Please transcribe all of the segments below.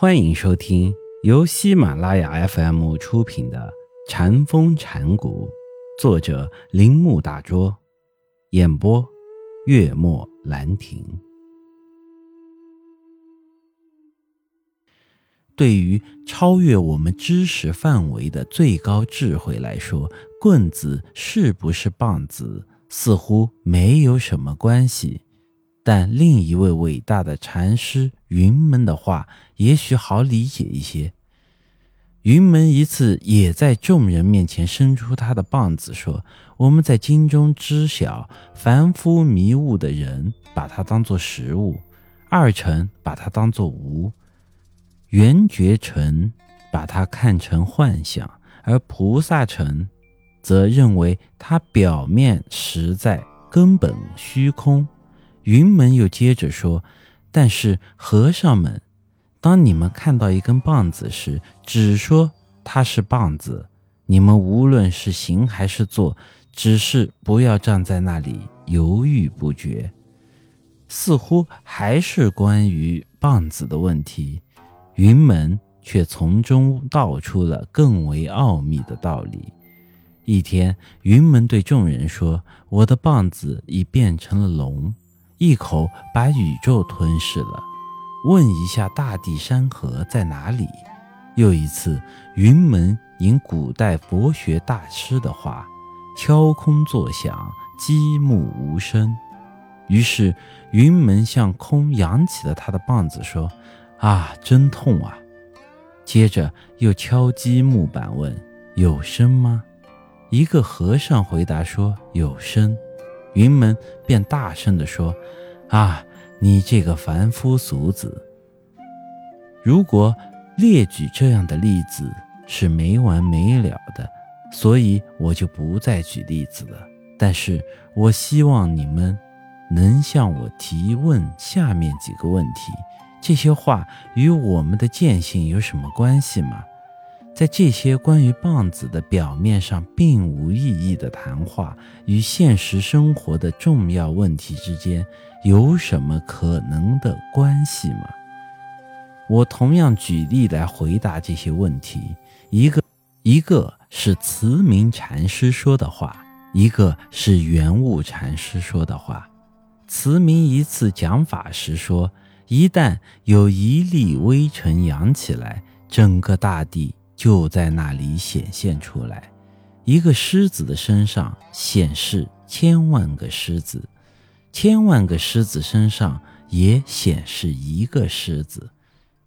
欢迎收听由喜马拉雅 FM 出品的《禅风禅谷，作者铃木大拙，演播月末兰亭。对于超越我们知识范围的最高智慧来说，棍子是不是棒子，似乎没有什么关系。但另一位伟大的禅师云门的话，也许好理解一些。云门一次也在众人面前伸出他的棒子，说：“我们在经中知晓，凡夫迷雾的人把它当作实物；二乘把它当作无；圆觉尘把它看成幻想；而菩萨乘则认为它表面实在，根本虚空。”云门又接着说：“但是和尚们，当你们看到一根棒子时，只说它是棒子。你们无论是行还是坐，只是不要站在那里犹豫不决。似乎还是关于棒子的问题。云门却从中道出了更为奥秘的道理。一天，云门对众人说：‘我的棒子已变成了龙。’”一口把宇宙吞噬了。问一下大地山河在哪里？又一次，云门引古代佛学大师的话，敲空作响，积木无声。于是云门向空扬起了他的棒子，说：“啊，真痛啊！”接着又敲击木板，问：“有声吗？”一个和尚回答说：“有声。”云门便大声地说：“啊，你这个凡夫俗子！如果列举这样的例子是没完没了的，所以我就不再举例子了。但是我希望你们能向我提问下面几个问题：这些话与我们的见性有什么关系吗？”在这些关于棒子的表面上并无意义的谈话与现实生活的重要问题之间有什么可能的关系吗？我同样举例来回答这些问题。一个，一个是慈明禅师说的话，一个是圆悟禅师说的话。慈明一次讲法时说：“一旦有一粒微尘扬起来，整个大地。”就在那里显现出来，一个狮子的身上显示千万个狮子，千万个狮子身上也显示一个狮子。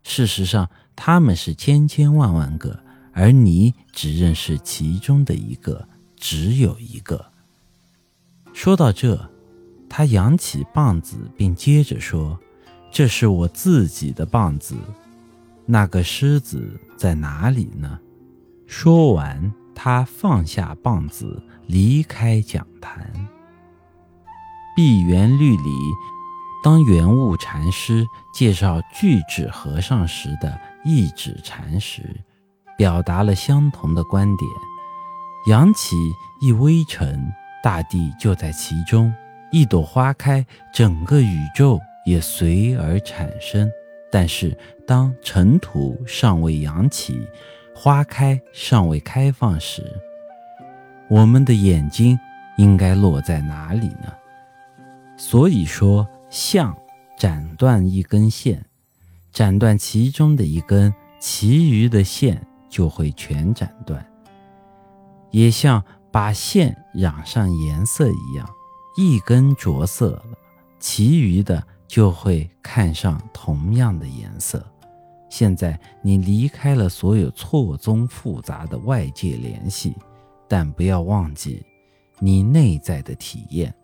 事实上，他们是千千万万个，而你只认识其中的一个，只有一个。说到这，他扬起棒子，并接着说：“这是我自己的棒子。”那个狮子在哪里呢？说完，他放下棒子，离开讲坛。碧园绿里，当圆悟禅师介绍巨指和尚时的一指禅时，表达了相同的观点：扬起一微尘，大地就在其中；一朵花开，整个宇宙也随而产生。但是，当尘土尚未扬起，花开尚未开放时，我们的眼睛应该落在哪里呢？所以说，像斩断一根线，斩断其中的一根，其余的线就会全斩断；也像把线染上颜色一样，一根着色了，其余的。就会看上同样的颜色。现在你离开了所有错综复杂的外界联系，但不要忘记你内在的体验，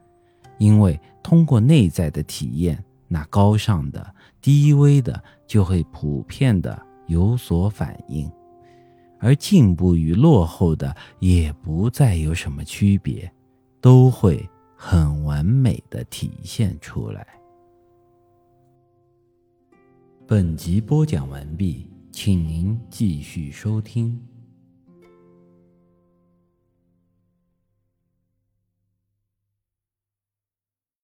因为通过内在的体验，那高尚的、低微的就会普遍的有所反应，而进步与落后的也不再有什么区别，都会很完美的体现出来。本集播讲完毕，请您继续收听。